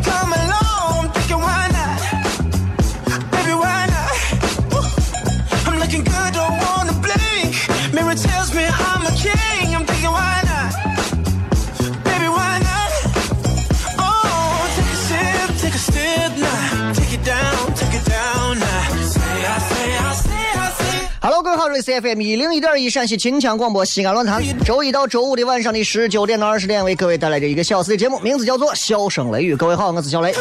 come 瑞 C F M 一零一点一陕西秦腔广播西安论坛，周一到周五的晚上的十九点到二十点，为各位带来这一个小时的节目，名字叫做《笑声雷雨》。各位好，我是小雷。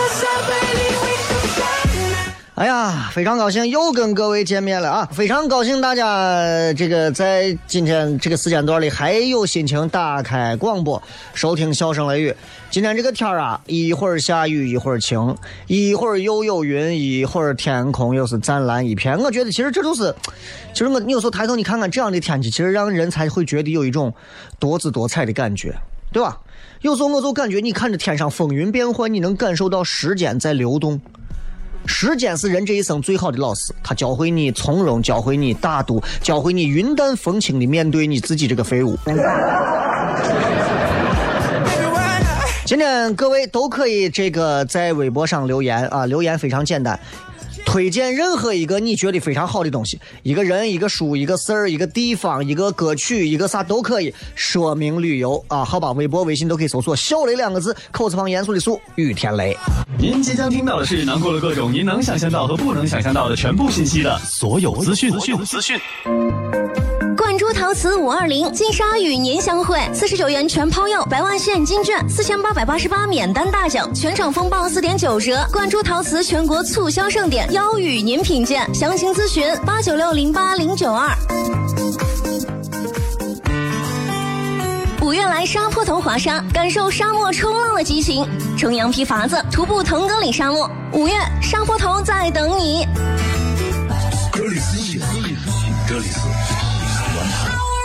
哎呀，非常高兴又跟各位见面了啊！非常高兴大家这个在今天这个时间段里还有心情打开广播收听《笑声雷雨》。今天这个天啊，一会儿下雨，一会儿晴，一会儿又有云，一会儿天空又是湛蓝一片。我觉得其实这都是，其实我你有时候抬头你看看这样的天气，其实让人才会觉得有一种多姿多彩的感觉，对吧？有时候我就感觉你看着天上风云变幻，你能感受到时间在流动。时间是人这一生最好的老师，他教会你从容，教会你大度，教会你云淡风轻的面对你自己这个废物。今天各位都可以这个在微博上留言啊，留言非常简单，推荐任何一个你觉得非常好的东西，一个人、一个书、一个事儿、一个地方、一个歌曲、一个啥都可以，说明旅游啊，好吧，微博、微信都可以搜索“小雷”两个字，口字旁严肃的肃，雨天雷。您即将听到的是囊括了各种您能想象到和不能想象到的全部信息的所有资讯。资讯资讯。冠珠陶瓷五二零金沙与您相会，四十九元全抛釉，百万现金券，四千八百八十八免单大奖，全场风暴四点九折。冠珠陶瓷全国促销盛典，邀与您品鉴，详情咨询八九六零八零九二。五月来沙坡头滑沙，感受沙漠冲浪的激情。乘羊皮筏子，徒步腾格里沙漠。五月沙坡头在等你。这里是西安，这里是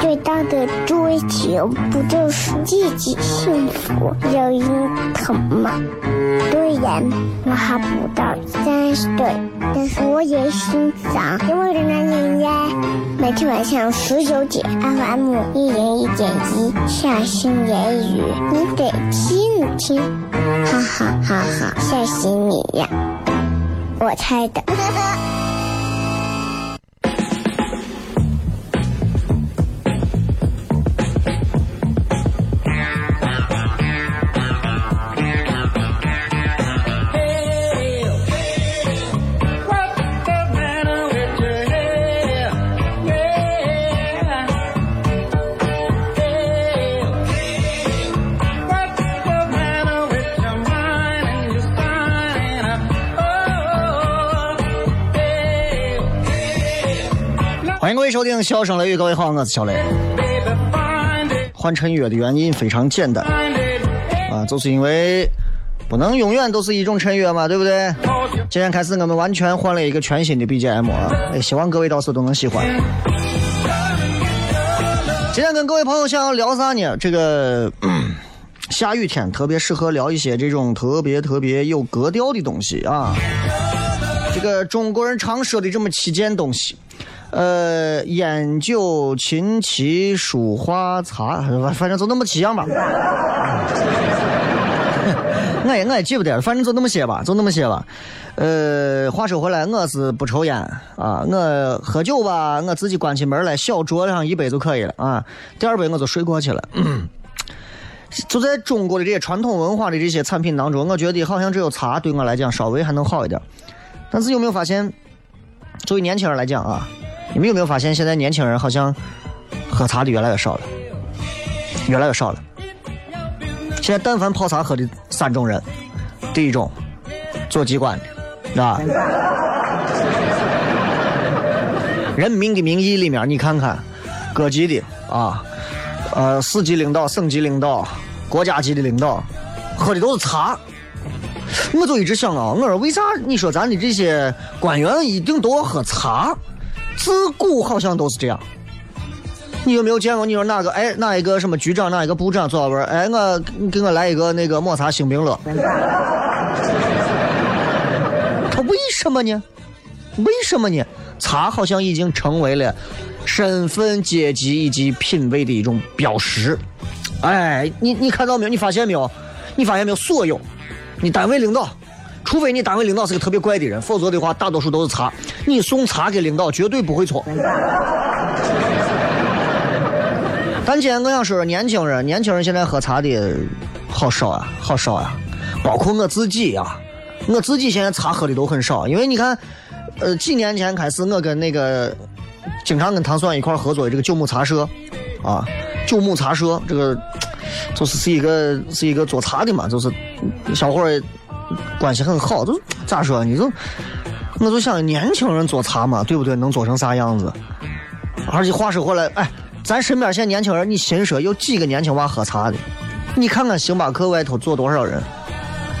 最大的追求不就是自己幸福、有人疼吗？虽然我还不到三十岁，但是我也心脏因为的男人呀。每天晚上十九点，FM 一零一点一，下心言语，你得听听，哈哈哈哈，吓死你呀！我猜的。迎各位收听《笑声雷雨》，各位好，我是小雷。换陈悦的原因非常简单啊，就是因为不能永远都是一种陈悦嘛，对不对？今天开始我们完全换了一个全新的 BGM 啊，哎，希望各位到时候都能喜欢。今天跟各位朋友想要聊啥呢？这个、嗯下雨天特别适合聊一些这种特别特别有格调的东西啊。这个中国人常说的这么七件东西，呃，烟酒琴棋书画茶，反正就那么七样吧。我也我也记不得了，反正就那么些吧，就那么些吧。呃，话说回来，我是不抽烟啊，我喝酒吧，我自己关起门来，小酌上一杯就可以了啊，第二杯我就睡过去了。就在中国的这些传统文化的这些产品当中，我觉得好像只有茶对我来讲稍微还能好一点。但是有没有发现，作为年轻人来讲啊，你们有没有发现现在年轻人好像喝茶的越来越少了，越来越少了。现在但凡泡茶喝的三种人，第一种做机关的，啊，人民的名义里面你看看，各级的啊，呃，市级领导、省级领导、国家级的领导，喝的都是茶。我就一直想啊，我说为啥你说咱的这些官员一定都要喝茶？自古好像都是这样。你有没有见过？你说哪个哎哪一个什么局长哪一个部长坐到边儿哎我给我来一个那个抹茶星冰乐。他为什么呢？为什么呢？茶好像已经成为了身份、阶级以及品味的一种标识。哎，你你看到没有？你发现没有？你发现没有？所有你单位领导，除非你单位领导是个特别怪的人，否则的话，大多数都是茶。你送茶给领导，绝对不会错。但今天我想说说年轻人，年轻人现在喝茶的好少啊，好少啊，包括我自己呀、我自己现在茶喝的都很少，因为你看，呃，几年前开始，我跟那个经常跟唐酸一块合作的这个九牧茶社，啊，九牧茶社这个就是是一个是一个做茶的嘛，就是小伙儿关系很好，就咋说你就我就想年轻人做茶嘛，对不对？能做成啥样子？而且话说回来，哎，咱身边现在年轻人，你心说有几个年轻娃喝茶的？你看看星巴克外头坐多少人，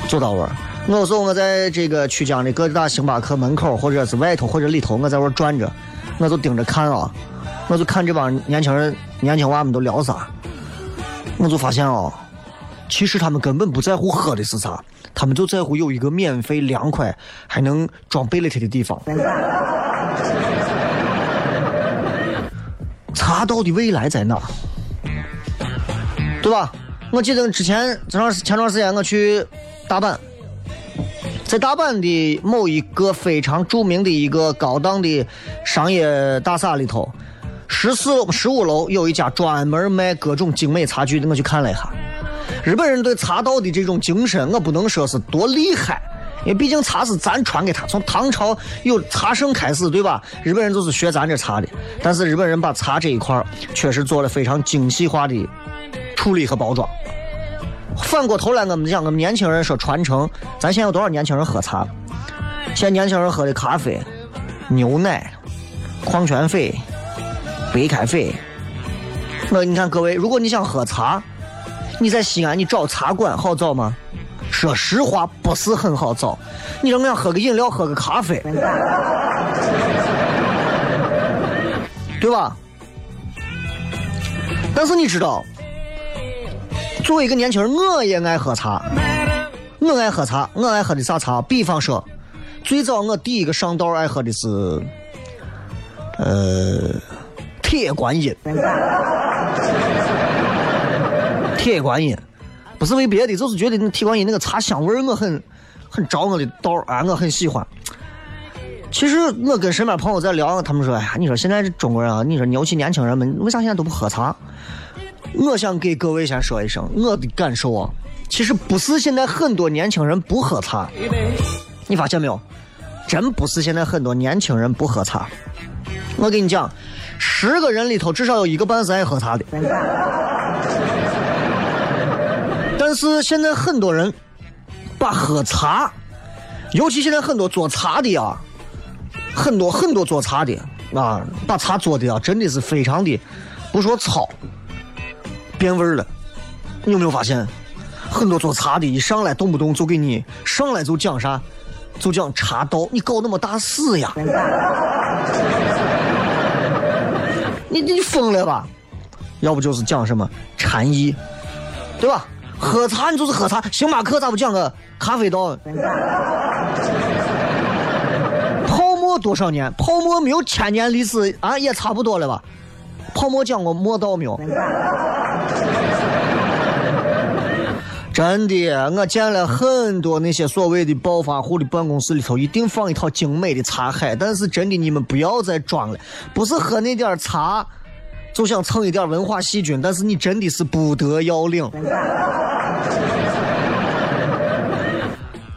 坐到位儿。我说我在这个曲江的各大星巴克门口，或者是外头或者里头，我在那儿转着，我就盯着看啊，我就看这帮年轻人、年轻娃们都聊啥，我就发现哦，其实他们根本不在乎喝的是啥，他们就在乎有一个免费、凉快还能装贝勒特的地方。茶道的未来在哪？对吧？我记得之前这段前段时间我去大阪，在大阪的某一个非常著名的一个高档的商业大厦里头，十四楼、十五楼有一家专门卖各种精美茶具的，我去看了一下。日本人对茶道的这种精神，我不能说是多厉害，因为毕竟茶是咱传给他，从唐朝有茶圣开始，对吧？日本人就是学咱这茶的，但是日本人把茶这一块确实做了非常精细化的处理和包装。反过头来，我们讲，我们年轻人说传承，咱现在有多少年轻人喝茶？现在年轻人喝的咖啡、牛奶、矿泉水、白开水。那你看各位，如果你想喝茶，你在西安你找茶馆好找吗？说实话，不是很好找。你让我想喝个饮料，喝个咖啡，对吧？但是你知道，作为一个年轻人，我也爱喝茶，我爱喝茶，我爱喝的啥茶？比方说，最早我第一个上道爱喝的是，呃，铁观音。铁观音，不是为别的，就是觉得那铁观音那个茶香味我很很着我的道啊，我很喜欢。其实我跟身边朋友在聊，他们说：“哎呀，你说现在这中国人啊，你说尤其年轻人们，为啥现在都不喝茶？”我想给各位先说一声我的感受啊，其实不是现在很多年轻人不喝茶，你发现没有？真不是现在很多年轻人不喝茶。我跟你讲，十个人里头至少有一个半是爱喝茶的。但是现在很多人把喝茶，尤其现在很多做茶的啊，很多很多做茶的，啊，把茶做的啊，真的是非常的，不说糙，变味儿了。你有没有发现，很多做茶的，一上来动不动就给你上来就讲啥，就讲茶道，你搞那么大事呀？你你疯了吧？要不就是讲什么禅意，对吧？喝茶你就是喝茶，星巴克咋不讲个咖啡道？泡沫多少年？泡沫没有千年历史啊，也差不多了吧？泡沫讲过墨道没有？真的，我见了很多那些所谓的暴发户的办公室里头，一定放一套精美的茶海。但是真的，你们不要再装了，不是喝那点茶就想蹭一点文化细菌，但是你真的是不得要领。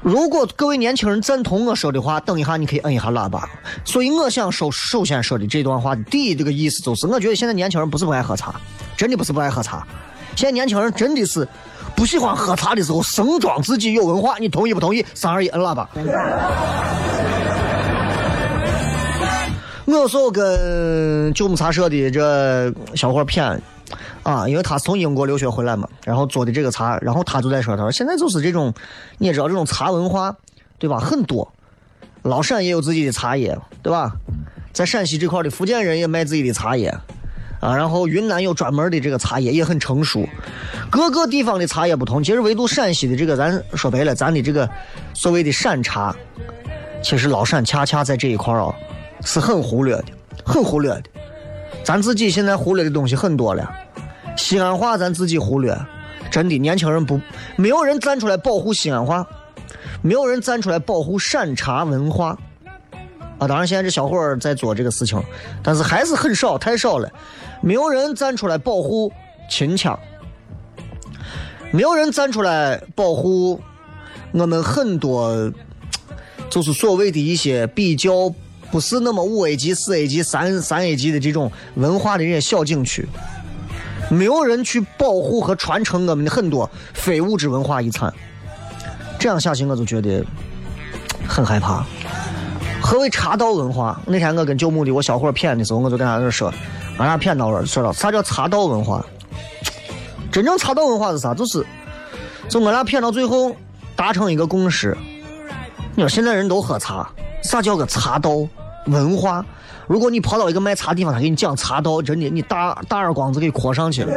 如果各位年轻人赞同我说的话，等一下你可以摁一下喇叭。所以我想首首先说的这段话的第一这个意思就是，我觉得现在年轻人不是不爱喝茶，真的不是不爱喝茶，现在年轻人真的是。不喜欢喝茶的时候，盛装自己有文化，你同意不同意？三二一，摁喇叭。我有时候跟九牧茶社的这小伙谝，啊，因为他从英国留学回来嘛，然后做的这个茶，然后他就在说，他说现在就是这种，你也知道这种茶文化，对吧？很多，老陕也有自己的茶叶，对吧？在陕西这块的福建人也卖自己的茶叶。啊，然后云南有专门的这个茶叶，也很成熟。各个地方的茶叶不同，其实唯独陕西的这个，咱说白了，咱的这个所谓的陕茶，其实老陕恰恰在这一块儿啊，是很忽略的，很忽略的。咱自己现在忽略的东西很多了。西安话咱自己忽略，真的，年轻人不，没有人站出来保护西安话，没有人站出来保护陕茶文化。啊，当然现在这小伙儿在做这个事情，但是还是很少，太少了。没有人站出来保护秦腔，没有人站出来保护我们很多，就是所谓的一些比较不是那么五 A 级、四 A 级、三三 A 级的这种文化的这些小景区，没有人去保护和传承我们的很多非物质文化遗产。这样下去，我就觉得很害怕。何为茶道文化？那天我跟九牧的我小伙谝的时候，我就跟他那说。俺俩骗到了，说到啥叫茶道文化？真正茶道文化是啥？就是，就我俩骗到最后达成一个共识。你说现在人都喝茶，啥叫个茶道文化？如果你跑到一个卖茶地方，他给你讲茶道，真的你大大耳光子给磕上去了。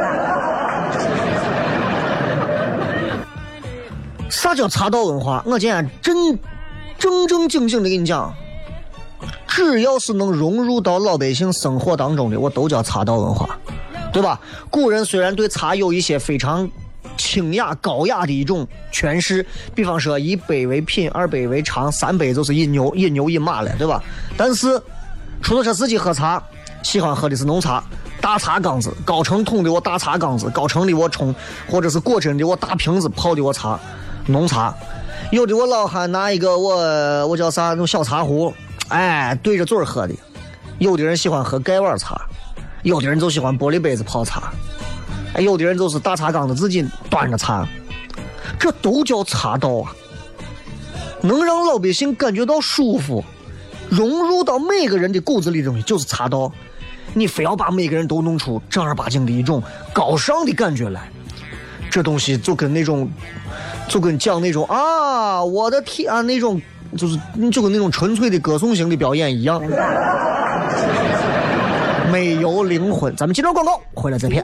啥叫茶道文化？我今天真正正经经的跟你讲。只要是能融入到老百姓生活当中的，我都叫茶道文化，对吧？古人虽然对茶有一些非常清雅高雅的一种诠释，比方说一杯为品，二杯为尝，三杯就是饮牛饮牛饮马了，对吧？但是出租车司机喝茶，喜欢喝的是浓茶，大茶缸子，高成桶的我大茶缸子，高成的我冲，或者是果真的我大瓶子泡的我茶，浓茶。有的我老汉拿一个我我叫啥那种小茶壶。哎，对着嘴喝的，有的人喜欢喝盖碗茶，有的人就喜欢玻璃杯子泡茶，哎，有的人就是大茶缸子自己端着茶，这都叫茶道啊！能让老百姓感觉到舒服，融入到每个人的骨子里的东西就是茶道。你非要把每个人都弄出正儿八经的一种高尚的感觉来，这东西就跟那种，就跟讲那种啊，我的天那种。就是就跟那种纯粹的歌颂型的表演一样，没有灵魂。咱们接着广告，回来再片。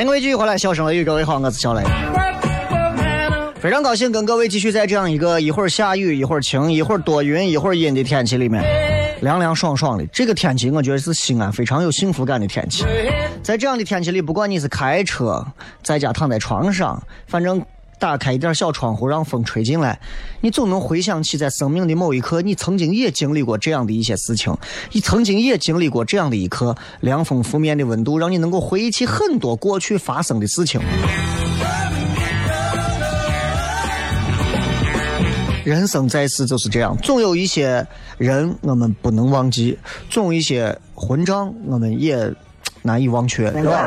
欢迎各位继续回来，笑声雷雨，各位好，我是小雷。非常高兴跟各位继续在这样一个一会儿下雨，一会儿晴，一会儿多云，一会儿阴的天气里面，凉凉爽爽的。这个天气我觉得是西安非常有幸福感的天气。在这样的天气里，不管你是开车，在家躺在床上，反正打开一点小窗户让风吹进来，你总能回想起在生命的某一刻，你曾经也经历过这样的一些事情，你曾经也经历过这样的一刻，凉风拂面的温度，让你能够回忆起很多过去发生的事情。人生在世就是这样，总有一些人我们不能忘记，总有一些混账我们也难以忘却，是吧？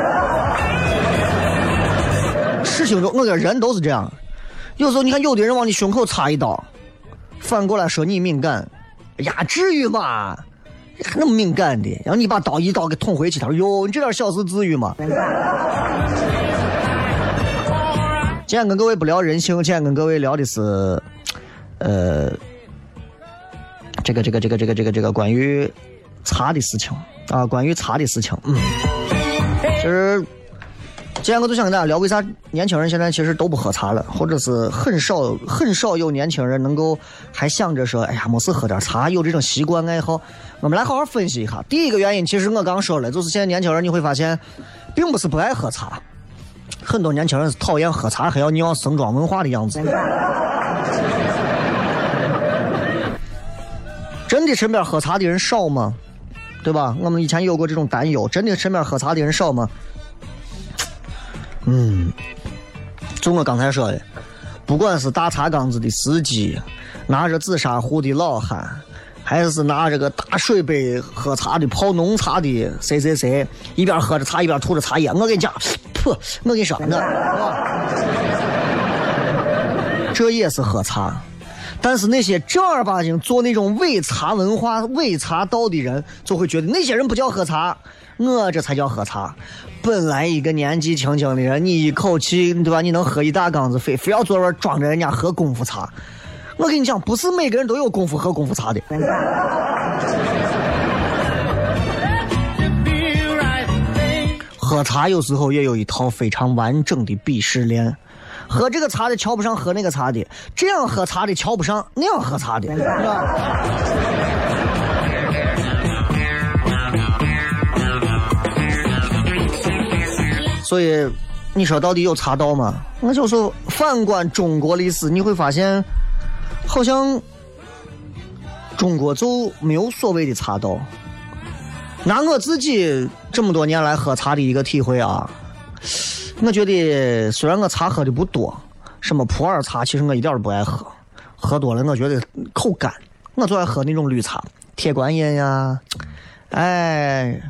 情中，我觉得人都是这样。有时候你看，有的人往你胸口插一刀，反过来说你敏感，哎呀，至于吗？还那么敏感的？然后你把刀一刀给捅回去，他说：“哟，你这点小事至于吗？”今天跟各位不聊人性，今天跟各位聊的是，呃，这个这个这个这个这个这个关于茶的事情啊，关于茶的事情，嗯，就是今天我就想跟大家聊，为啥年轻人现在其实都不喝茶了，或者是很少很少有年轻人能够还想着说，哎呀，没事喝点茶，有这种习惯爱好。我们来好好分析一下。第一个原因，其实我刚说了，就是现在年轻人你会发现，并不是不爱喝茶，很多年轻人是讨厌喝茶，还要尿盛装文化的样子。真的身边喝茶的人少吗？对吧？我们以前有过这种担忧，真的身边喝茶的人少吗？嗯，就我刚才说的，不管是大茶缸子的司机，拿着紫砂壶的老汉，还是拿着个大水杯喝茶的泡浓茶的谁谁谁，一边喝着茶一边吐着茶叶，我跟你讲，噗，我跟你说，那，这也是喝茶。但是那些正儿八经做那种伪茶文化、伪茶道的人，就会觉得那些人不叫喝茶，我这才叫喝茶。本来一个年纪轻轻的人，你一口气对吧？你能喝一大缸子，非非要坐那装着人家喝功夫茶。我跟你讲，不是每个人都有功夫喝功夫茶的。喝茶有时候也有一套非常完整的鄙视链。喝这个茶的瞧不上喝那个茶的，这样喝茶的瞧不上那样喝茶的，是吧？所以，你说到底有茶道吗？我就说，反观中国历史，你会发现，好像中国就没有所谓的茶道。拿我自己这么多年来喝茶的一个体会啊。我觉得虽然我茶喝的不多，什么普洱茶其实我一点都不爱喝，喝多了我觉得口干，我就爱喝那种绿茶，铁观音呀，哎，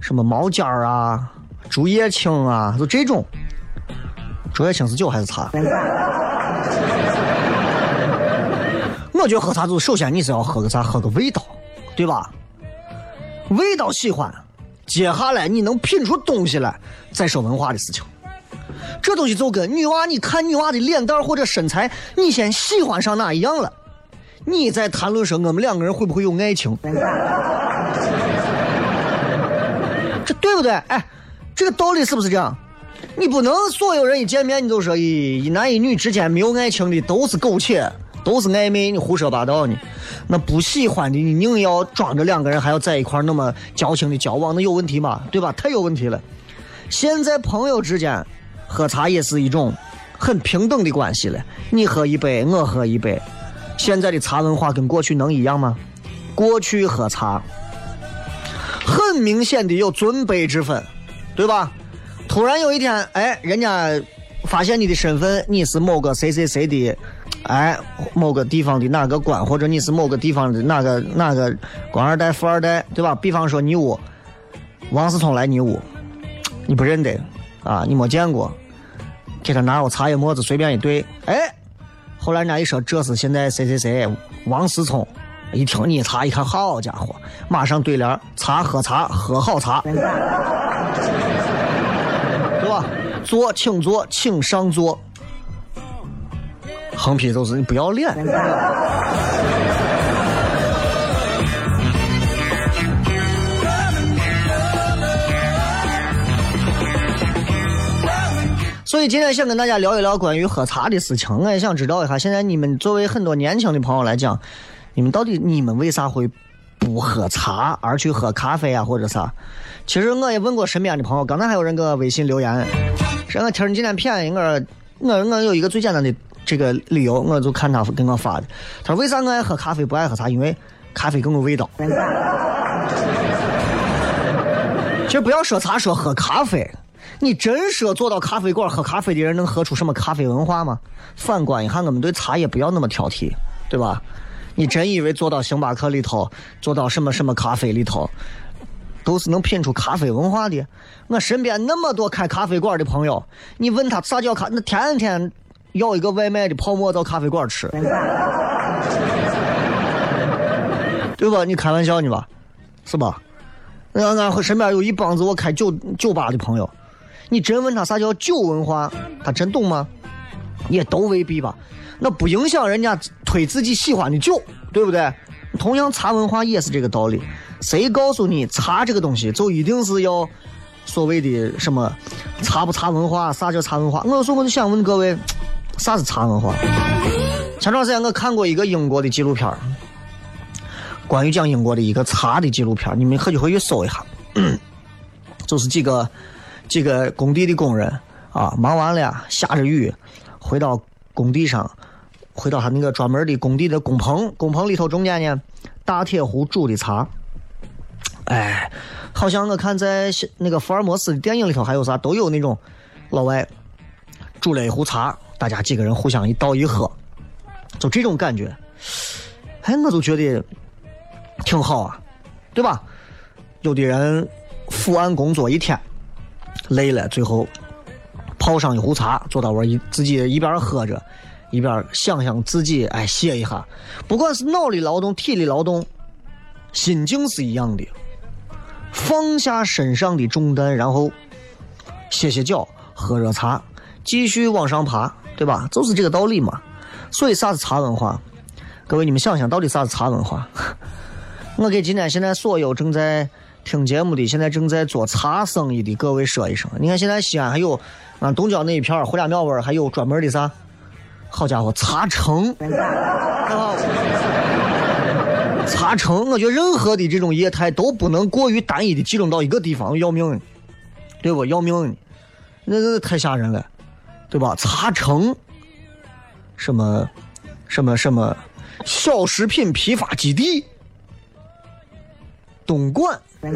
什么毛尖儿啊，竹叶青啊，就这种。竹叶青是酒还是茶？我觉得喝茶就是首先你是要喝个啥，喝个味道，对吧？味道喜欢。接下来你能品出东西来，再说文化的事情。这东西就跟女娃，你看女娃的脸蛋或者身材，你先喜欢上哪一样了，你再谈论说我们两个人会不会有爱情，这对不对？哎，这个道理是不是这样？你不能所有人一见面你就说一一男一女之间没有爱情的都是苟且。都是暧昧，你胡说八道呢？那不喜欢的，你硬要装着两个人还要在一块那么矫情的交往，那有问题吗？对吧？太有问题了。现在朋友之间喝茶也是一种很平等的关系了，你喝一杯，我喝一杯。现在的茶文化跟过去能一样吗？过去喝茶很明显的有尊卑之分。对吧？突然有一天，哎，人家发现你的身份，你是某个谁谁谁的，哎，某个地方的哪个官，或者你是某个地方的哪个哪个官二代、富二代，对吧？比方说你屋王思聪来你屋，你不认得啊，你没见过，给他拿个茶叶沫子随便一对，哎，后来人家一说这是现在谁谁谁王思聪，一听你茶一看，好家伙，马上对联茶喝茶喝好茶，对吧？坐，请坐，请上座。横批就是你不要脸。所以今天想跟大家聊一聊关于喝茶的事情，我也想知道一下，现在你们作为很多年轻的朋友来讲，你们到底你们为啥会不喝茶而去喝咖啡啊，或者啥？其实我也问过身边的朋友，刚才还有人给我微信留言，说我听你今天便宜我，我我有一个最简单的这个理由，我就看他给我发的，他说为啥我爱喝咖啡不爱喝茶？因为咖啡更有味道。其实不要说茶，说喝咖啡。你真说坐到咖啡馆喝咖啡的人能喝出什么咖啡文化吗？反观一下，我们对茶也不要那么挑剔，对吧？你真以为坐到星巴克里头，坐到什么什么咖啡里头，都是能品出咖啡文化的？我身边那么多开咖啡馆的朋友，你问他啥叫咖，那天天要一个外卖的泡沫到咖啡馆吃，对吧？你开玩笑呢吧？是吧？俺俺身边有一帮子我开酒酒吧的朋友。你真问他啥叫酒文化，他真懂吗？也都未必吧。那不影响人家推自己喜欢的酒，对不对？同样茶文化也是这个道理。谁告诉你茶这个东西就一定是要所谓的什么茶不茶文化？啥叫茶文化？我有时候我就想问各位，啥是茶文化？前段时间我看过一个英国的纪录片关于讲英国的一个茶的纪录片你们可以回去搜一下，就是几个。几个工地的工人啊，忙完了，下着雨，回到工地上，回到他那个专门的工地的工棚，工棚里头中间呢，大铁壶煮的茶，哎，好像我看在那个福尔摩斯的电影里头还有啥，都有那种老外煮了一壶茶，大家几个人互相一倒一喝，就这种感觉，哎，我就觉得挺好啊，对吧？有的人伏案工作一天。累了，最后泡上一壶茶，坐到我一自己一边喝着，一边想想自己，哎，歇一下。不管是脑力劳动、体力劳动，心境是一样的。放下身上的重担，然后歇歇脚，喝热茶，继续往上爬，对吧？就是这个道理嘛。所以啥是茶文化？各位，你们想想，到底啥是茶文化？我给今天现在所有正在。听节目的，现在正在做茶生意的各位说一声，你看现在西安还有啊东郊那一片儿胡家庙味还有专门的啥？好家伙，茶城！茶城，我觉得任何的这种业态都不能过于单一的集中到一个地方，要命，对不？要命，那那太吓人了，对吧？茶城，什么什么什么小食品批发基地，东莞。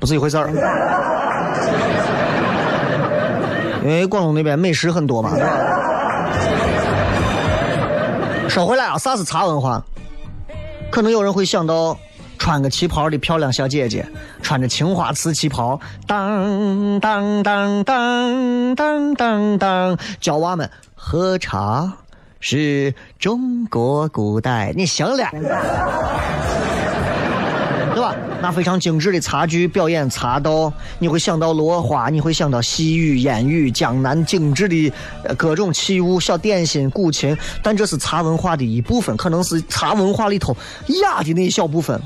不是一回事儿，因为广东那边美食很多嘛。说回来啊，啥是茶文化？可能有人会想到穿个旗袍的漂亮小姐姐，穿着青花瓷旗袍，当当当当当当当，教娃们喝茶。是中国古代，你行了，对吧？那非常精致的茶具表演茶道，你会想到落花，你会想到细雨烟雨，江南精致的各种器物、小点心、古琴。但这是茶文化的一部分，可能是茶文化里头雅的那一小部分，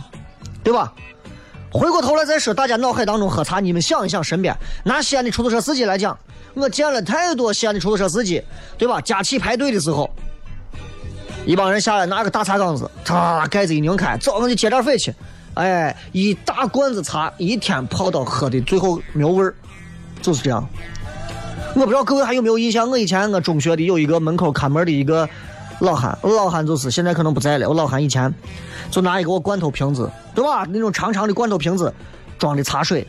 对吧？回过头来再说，大家脑海当中喝茶，你们想一想，身边拿西安的出租车司机来讲。我见了太多西安的出租车司机，对吧？加气排队的时候，一帮人下来拿个大茶缸子，嚓，盖子一拧开，走，我就接点水去。哎，一大罐子茶，一天泡到喝的最后没有味儿，就是这样。我不知道各位还有没有印象？我以前我中学的有一个门口看门的一个老汉，老汉就是现在可能不在了。我老汉以前就拿一个罐头瓶子，对吧？那种长长的罐头瓶子装的茶水，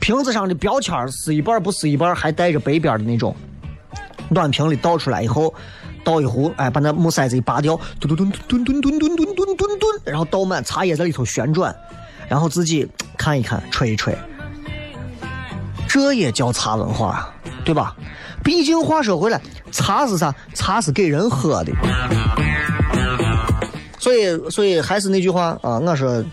瓶子上的标签是一半不是一半，还带着白边的那种。暖瓶里倒出来以后，倒一壶，哎，把那木塞子一拔掉，吨吨吨吨吨吨吨吨吨吨吨，然后倒满，茶叶在里头旋转，然后自己看一看，吹一吹，这也叫茶文化，对吧？毕竟话说回来，茶是啥？茶是给人喝的。所以，所以还是那句话啊，我说，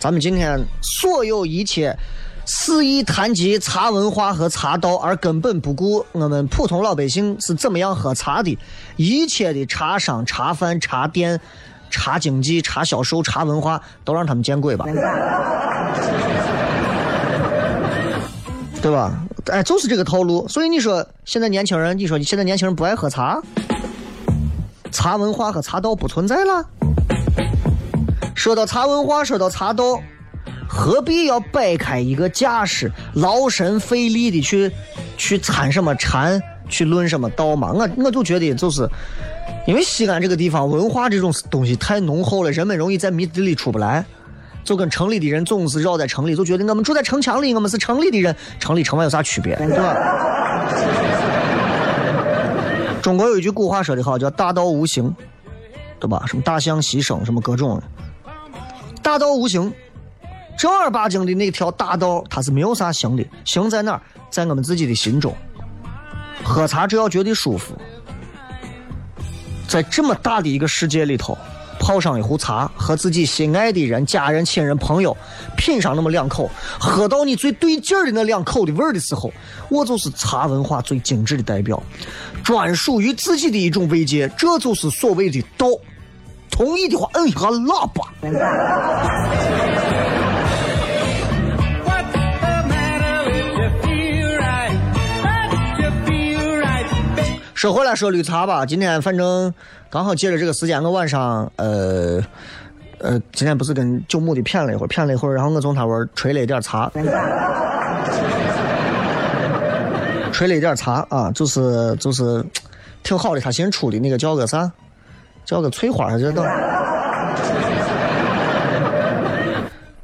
咱们今天所有一切肆意谈及茶文化和茶道，而根本不顾我们普通老百姓是怎么样喝茶的，一切的茶商、茶贩、茶店、茶经济、茶销售、茶文化，都让他们见鬼吧！对吧？哎，就是这个套路。所以你说现在年轻人，你说你现在年轻人不爱喝茶，茶文化和茶道不存在了。说到茶文化，说到茶道，何必要摆开一个架势，劳神费力的去去参什么禅，去论什么道嘛？我我就觉得就是，因为西安这个地方文化这种东西太浓厚了，人们容易在迷子里出不来。就跟城里的人总是绕在城里，就觉得我们住在城墙里，我们是城里的人，城里城外有啥区别，对吧？中国有一句古话说得好，叫“大道无形”，对吧？什么大象牺牲，什么各种的。大道无形，正儿八经的那条大道，它是没有啥形的，形在哪儿？在我们自己的心中。喝茶只要觉得舒服，在这么大的一个世界里头。泡上一壶茶，和自己心爱的人、家人、亲人、朋友品上那么两口，喝到你最对劲的那两口的味儿的时候，我就是茶文化最精致的代表，专属于自己的一种慰藉，这就是所谓的道。同意的话，摁一下喇叭。说回来说绿茶吧，今天反正刚好借着这个时间，我晚上呃呃，今天不是跟九牧的谝了一会儿，谝了一会儿，然后我从他那儿吹了一点茶，吹了一点茶 啊，就是就是挺好的，他新出的那个叫个啥，叫个翠花，还是叫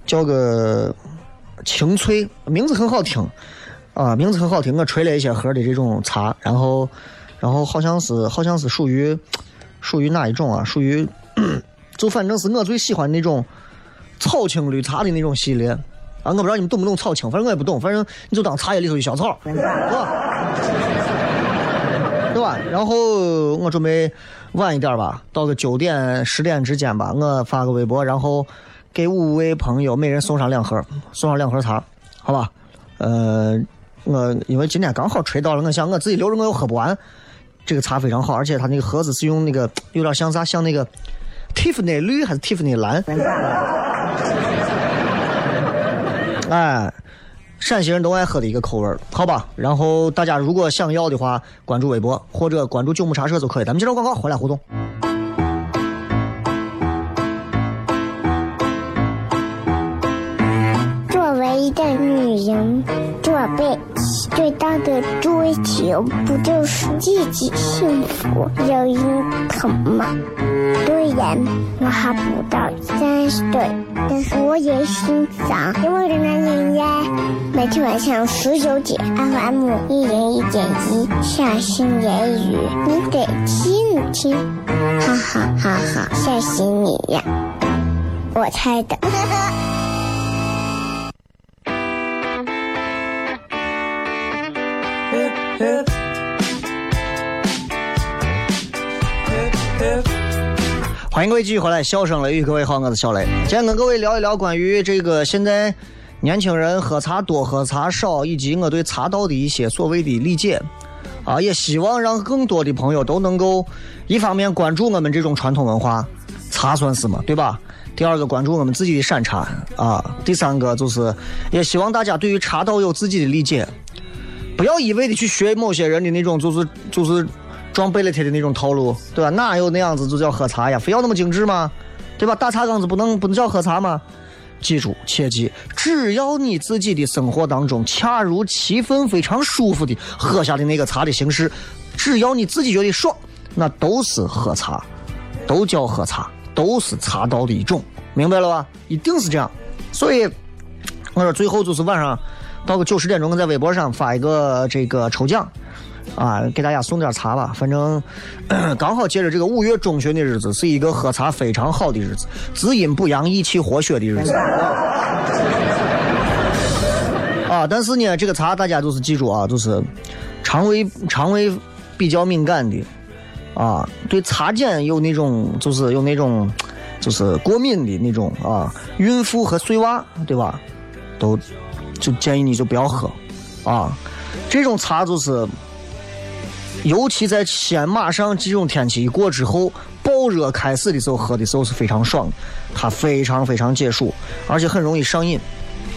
叫个青翠，名字很好听啊，名字很好听，我吹了一些盒的这种茶，然后。然后好像是好像是属于属于哪一种啊？属于 就反正是我最喜欢那种草青绿茶的那种系列啊！我不知道你们懂不懂草青，反正我也不懂，反正你就当茶叶里头的小草，对吧？对吧？然后我准备晚一点吧，到个九点十点之间吧，我发个微博，然后给五位朋友每人送上两盒，送上两盒茶，好吧？呃，我因为今天刚好吹到了，我想我自己留着我又喝不完。这个茶非常好，而且它那个盒子是用那个有点像啥，像那个蒂芙尼绿还是蒂芙尼蓝？哎，陕西人都爱喝的一个口味好吧？然后大家如果想要的话，关注微博或者关注九牧茶社都可以。咱们接着广告，回来互动。作为一个女人，做背。最大的追求不就是自己幸福、有人疼吗？虽然我还不到三十岁，但是我也心脏因为的男人呀。每天晚上十九点，FM 一人一点一，下心言语，你得听听，哈哈哈哈，吓死你呀！我猜的。欢迎各位继续回来，笑声雷雨，各位好，我是小雷。今天跟各位聊一聊关于这个现在年轻人喝茶多喝茶少，以及我对茶道的一些所谓的理解啊，也希望让更多的朋友都能够一方面关注我们这种传统文化，茶算是嘛，对吧？第二个关注我们自己的山茶啊，第三个就是也希望大家对于茶道有自己的理解。不要一味的去学某些人的那种，就是就是装贝勒贴的那种套路，对吧？哪有那样子就叫喝茶呀？非要那么精致吗？对吧？大茶缸子不能不能叫喝茶吗？记住，切记，只要你自己的生活当中恰如其分、非常舒服的喝下的那个茶的形式，只要你自己觉得爽，那都是喝茶。都叫喝茶，都是茶道的一种，明白了吧？一定是这样。所以我说最后就是晚上到个九十点钟，在微博上发一个这个抽奖。啊，给大家送点茶吧，反正 刚好借着这个五月中旬的日子，是一个喝茶非常好的日子，滋阴补阳、益气活血的日子。啊，但是呢，这个茶大家都是记住啊，就是肠胃肠胃比较敏感的啊，对茶碱有那种就是有那种就是过敏的那种啊，孕妇和碎娃对吧，都就建议你就不要喝啊，这种茶就是。尤其在西安，马上这种天气一过之后，暴热开始的时候，喝的时候是非常爽的，它非常非常解暑，而且很容易上瘾，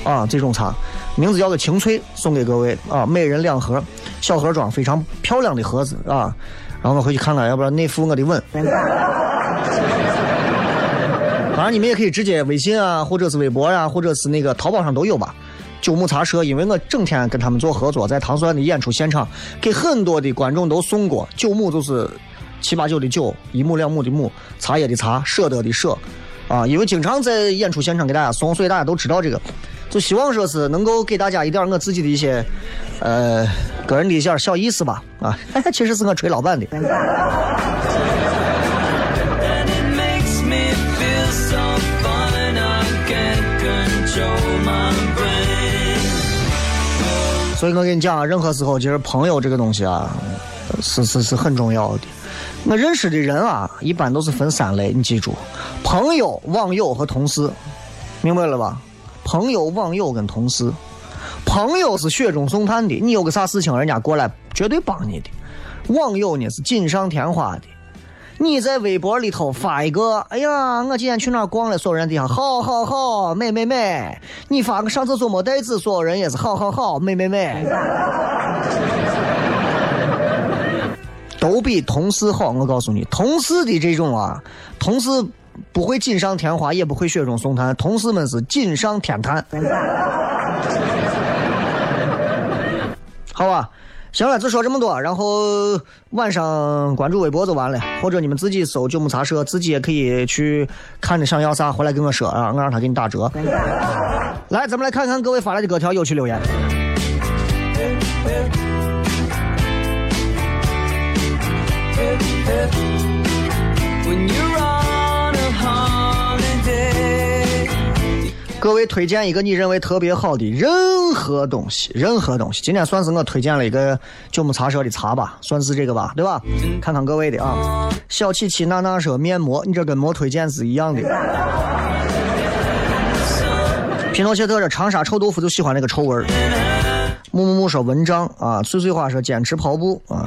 啊，这种茶名字叫做清脆，送给各位啊，每人两盒，小盒装，非常漂亮的盒子啊，然后我回去看看，要不然内附我的吻。当然你们也可以直接微信啊，或者是微博呀，或者是那个淘宝上都有吧。九牧茶社，因为我整天跟他们做合作，在唐山的演出现场，给很多的观众都送过。九牧就是七八九的九，一亩两亩的亩，茶叶的茶，舍得的舍，啊，因为经常在演出现场给大家送，所以大家都知道这个。就希望说是能够给大家一点我自己的一些，呃，个人的一些小意思吧，啊，其实是我吹老板的。所以我跟你讲啊，任何时候其实朋友这个东西啊，是是是很重要的。我认识的人啊，一般都是分三类，你记住：朋友、网友和同事，明白了吧？朋友、网友跟同事，朋友是雪中送炭的，你有个啥事情，人家过来绝对帮你的；网友呢是锦上添花的。你在微博里头发一个，哎呀，我今天去哪逛了，所有人底下好好好，美美美。你发个上厕所没带纸，所有人也是好好好，美美美。都比同事好，我告诉你，同事的这种啊，同事不会锦上添花，也不会雪中送炭，同事们是锦上添炭。好吧。行了，就说这么多。然后晚上关注微博就完了，或者你们自己搜“九牧茶社”，自己也可以去看着想要啥回来跟我说啊，我让他给你打折。来，咱们来看看各位发来的各条有趣留言。各位推荐一个你认为特别好的任何东西，任何东西。今天算是我推荐了一个九牧茶社的茶吧，算是这个吧，对吧？看看各位的啊。小七七娜娜说面膜，你这跟没推荐是一样的。皮诺切特说长沙臭豆腐就喜欢那个臭味儿。木木木说文章啊，碎碎花说坚持跑步啊，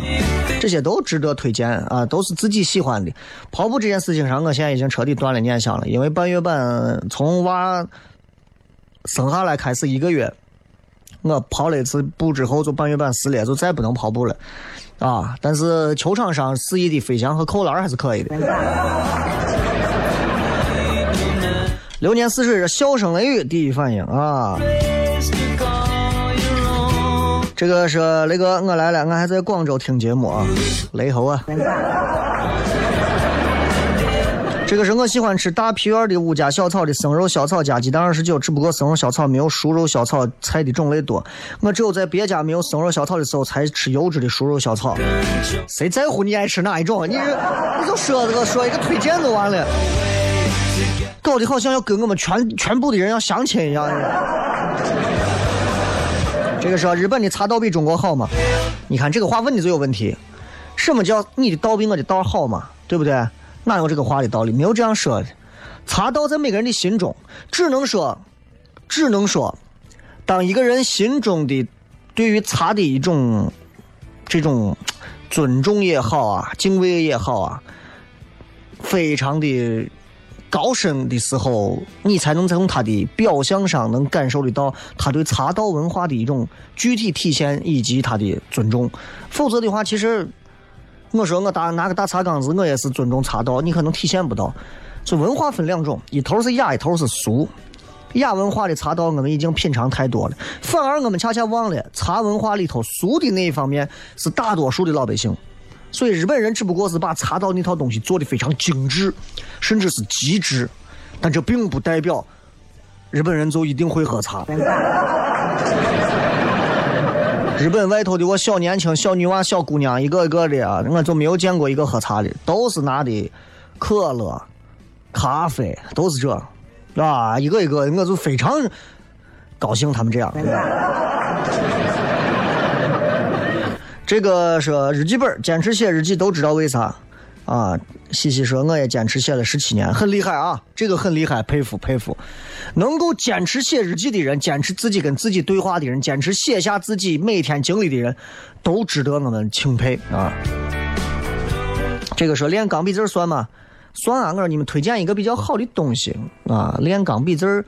这些都值得推荐啊，都是自己喜欢的。跑步这件事情上，我现在已经彻底断了念想了，因为半月板从娃。生下来开始一个月，我跑了一次步之后就半月板撕裂，就再不能跑步了，啊！但是球场上肆意的飞翔和扣篮还是可以的。流年似水，笑声雷雨第一反应啊！这个是雷哥，我来了，我还在广州听节目啊，雷猴啊。这个是我喜欢吃大皮院的吴家小草的生肉小炒加鸡蛋二十九，只不过生肉小炒没有熟肉小炒菜的种类多。我只有在别家没有生肉小炒的时候才吃优质的熟肉小炒。谁在乎你爱吃哪一种？你你就说这个说一个推荐就完了，搞得好像要跟我们全全部的人要相亲一样。这个是日本的茶道比中国好吗？你看这个话问的就有问题。什么叫你的道比我的道好嘛？对不对？哪有这个话的道理？没有这样说的。茶道在每个人的心中，只能说，只能说，当一个人心中的对于茶的一种这种尊重也好啊，敬畏也好啊，非常的高深的时候，你才能从他的表象上能感受得到他对茶道文化的一种具体体现以及他的尊重。否则的话，其实。我说我大拿个大茶缸子，我也是尊重茶道，你可能体现不到。这文化分两种，一头是雅，一头是俗。雅文化的茶道我们已经品尝太多了，反而我们恰恰忘了茶文化里头俗的那一方面是大多数的老百姓所以日本人只不过是把茶道那套东西做的非常精致，甚至是极致，但这并不代表日本人就一定会喝茶。日本外头的我小年轻、小女娃、小姑娘一个一个的啊，我就没有见过一个喝茶的，都是拿的可乐、咖啡，都是这，啊，一个一个，我就非常高兴他们这样。这个说日记本坚持写日记都知道为啥啊？西西说我也坚持写了十七年，很厉害啊，这个很厉害，佩服佩服。能够坚持写日记的人，坚持自己跟自己对话的人，坚持写下自己每天经历的人，都值得我们钦佩啊。这个说练钢笔字算吗？算啊，我说你们推荐一个比较好的东西啊，练钢笔字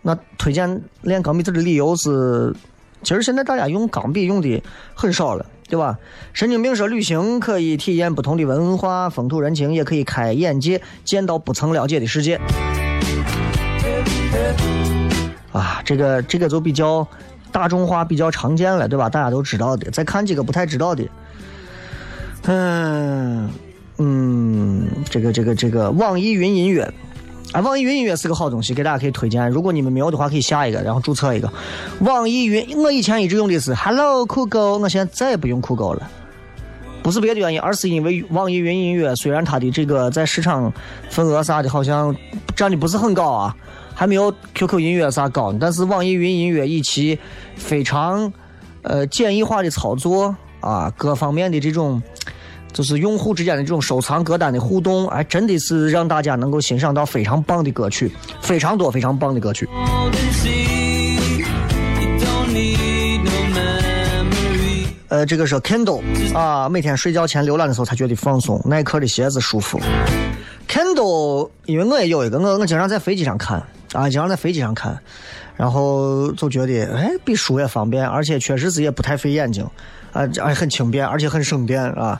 那推荐练钢笔字的理由是，其实现在大家用钢笔用的很少了。对吧？神经病说旅行可以体验不同的文化风土人情，也可以开眼界，见到不曾了解的世界。啊，这个这个就比较大众化，比较常见了，对吧？大家都知道的。再看几个不太知道的，嗯嗯，这个这个这个网易云音乐。啊，网易云音乐是个好东西，给大家可以推荐。如果你们没有的话，可以下一个，然后注册一个。网易云，我以前一直用的是 Hello 酷狗，我现在再也不用酷狗了。不是别的原因，而是因为网易云音乐虽然它的这个在市场份额啥的，好像占的不是很高啊，还没有 QQ 音乐啥高，但是网易云音乐以其非常呃简易化的操作啊，各方面的这种。就是用户之间的这种收藏歌单的互动，哎，真的是让大家能够欣赏到非常棒的歌曲，非常多非常棒的歌曲。呃，这个是 Kindle 啊，每天睡觉前浏览的时候才觉得放松。耐克的鞋子舒服。Kindle，因为我也有一个，我我经常在飞机上看啊，经常在飞机上看，然后就觉得哎，比书也方便，而且确实是也不太费眼睛，啊，而很轻便，而且很省电啊。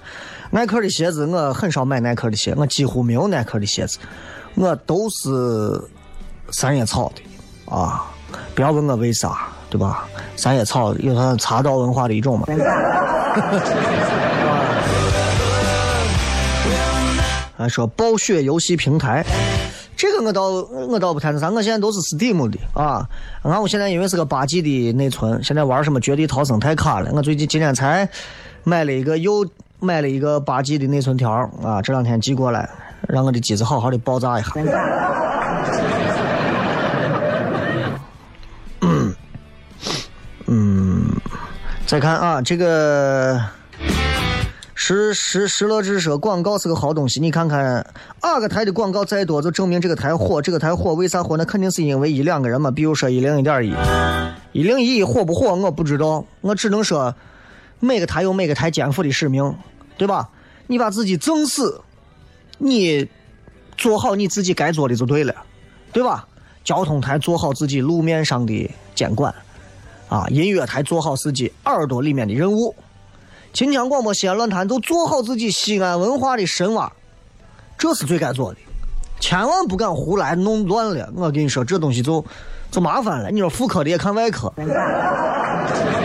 耐克的鞋子我很少买耐克的鞋，我几乎没有耐克的鞋子，我都是三叶草的啊！不要问我为啥，对吧？三叶草有它茶道文化的一种嘛。啊说暴雪游戏平台，这个我倒我倒不谈啥，我现在都是 Steam 的啊。你看我现在因为是个八 G 的内存，现在玩什么绝地逃生太卡了。我最近今天才买了一个又。买了一个八 G 的内存条啊，这两天寄过来，让我的机子好好的爆炸一下。嗯，嗯，再看啊，这个石石石乐之说广告是个好东西，你看看哪个台的广告再多，就证明这个台火。这个台火为啥火？那肯定是因为一两个人嘛。比如说一零一点一，一零一一火不火我不知道，我只能说每个台有每个台肩负的使命。对吧？你把自己整死，你做好你自己该做的就对了，对吧？交通台做好自己路面上的监管，啊，音乐台做好自己耳朵里面的任务，秦腔广播西安论坛都做好自己西安文化的深挖，这是最该做的，千万不敢胡来弄乱了。我跟你说，这东西就就麻烦了。你说妇科的也看外科。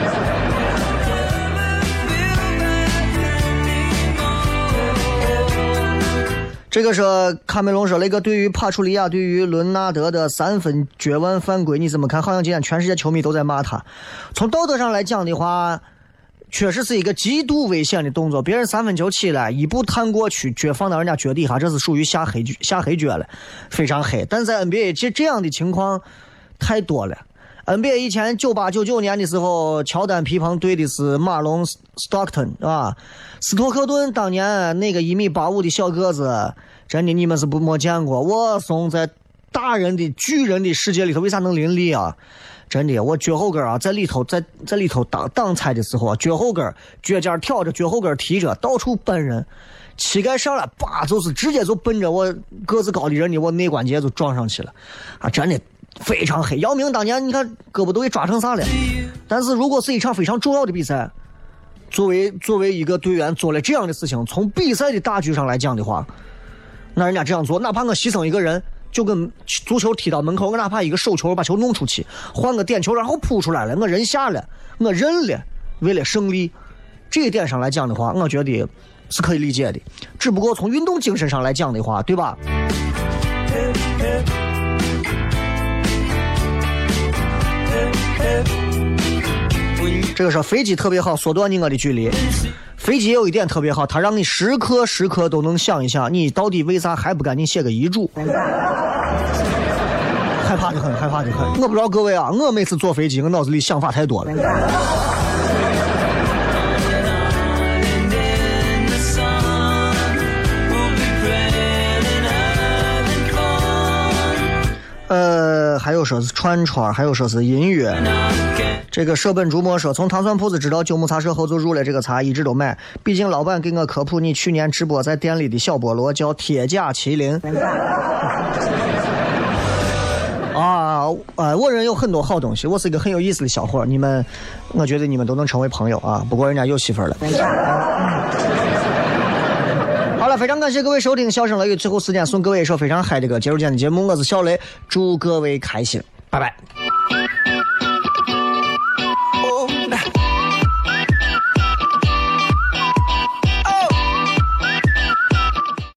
这个说卡梅隆说那个对于帕楚利亚对于伦纳德的三分绝腕犯规你怎么看？好像今天全世界球迷都在骂他。从道德上来讲的话，确实是一个极度危险的动作。别人三分球起来，一步探过去，脚放到人家脚底下，这是属于下黑下黑脚了，非常黑。但在 NBA 这这样的情况太多了。NBA 以前九八九九年的时候，乔丹皮蓬对的是马龙斯托克顿啊，斯托克顿当年那个一米八五的小个子。真的，你们是不没见过。我怂在大人的巨人的世界里头，为啥能林立啊？真的，我脚后跟啊，在里头，在在里头挡挡拆的时候啊，脚后跟脚尖挑着，脚后跟提着，到处奔人，膝盖上来，叭，就是直接就奔着我个子高的人的我内关节就撞上去了，啊，真的非常黑。姚明当年你看胳膊都给抓成啥了？但是如果是一场非常重要的比赛，作为作为一个队员做了这样的事情，从比赛的大局上来讲的话。那人家这样做，哪怕我牺牲一个人，就跟足球踢到门口，我哪怕一个手球把球弄出去，换个点球然后扑出来了，我人下了，我认了，为了胜利，这一点上来讲的话，我觉得是可以理解的。只不过从运动精神上来讲的话，对吧？这个是飞机特别好，缩短你我的距离。飞机有一点特别好，它让你时刻时刻都能想一想，你到底为啥还不赶紧写个遗嘱？害怕的很，害怕的很。我不知道各位啊，我每次坐飞机，我脑子里想法太多了。还有说是串串，还有说是音乐。这个舍本逐末说，从糖蒜铺子知道九牧茶社后就入了这个茶，一直都买。毕竟老板给我科普，你去年直播在店里的小菠萝叫铁甲麒麟。啊，呃，我人有很多好东西，我是一个很有意思的小伙你们，我觉得你们都能成为朋友啊。不过人家有媳妇了。好了，非常感谢各位收听《笑声雷雨》，最后时间送各位一首非常嗨的歌，结束今天的节目。我是小雷，祝各位开心，拜拜。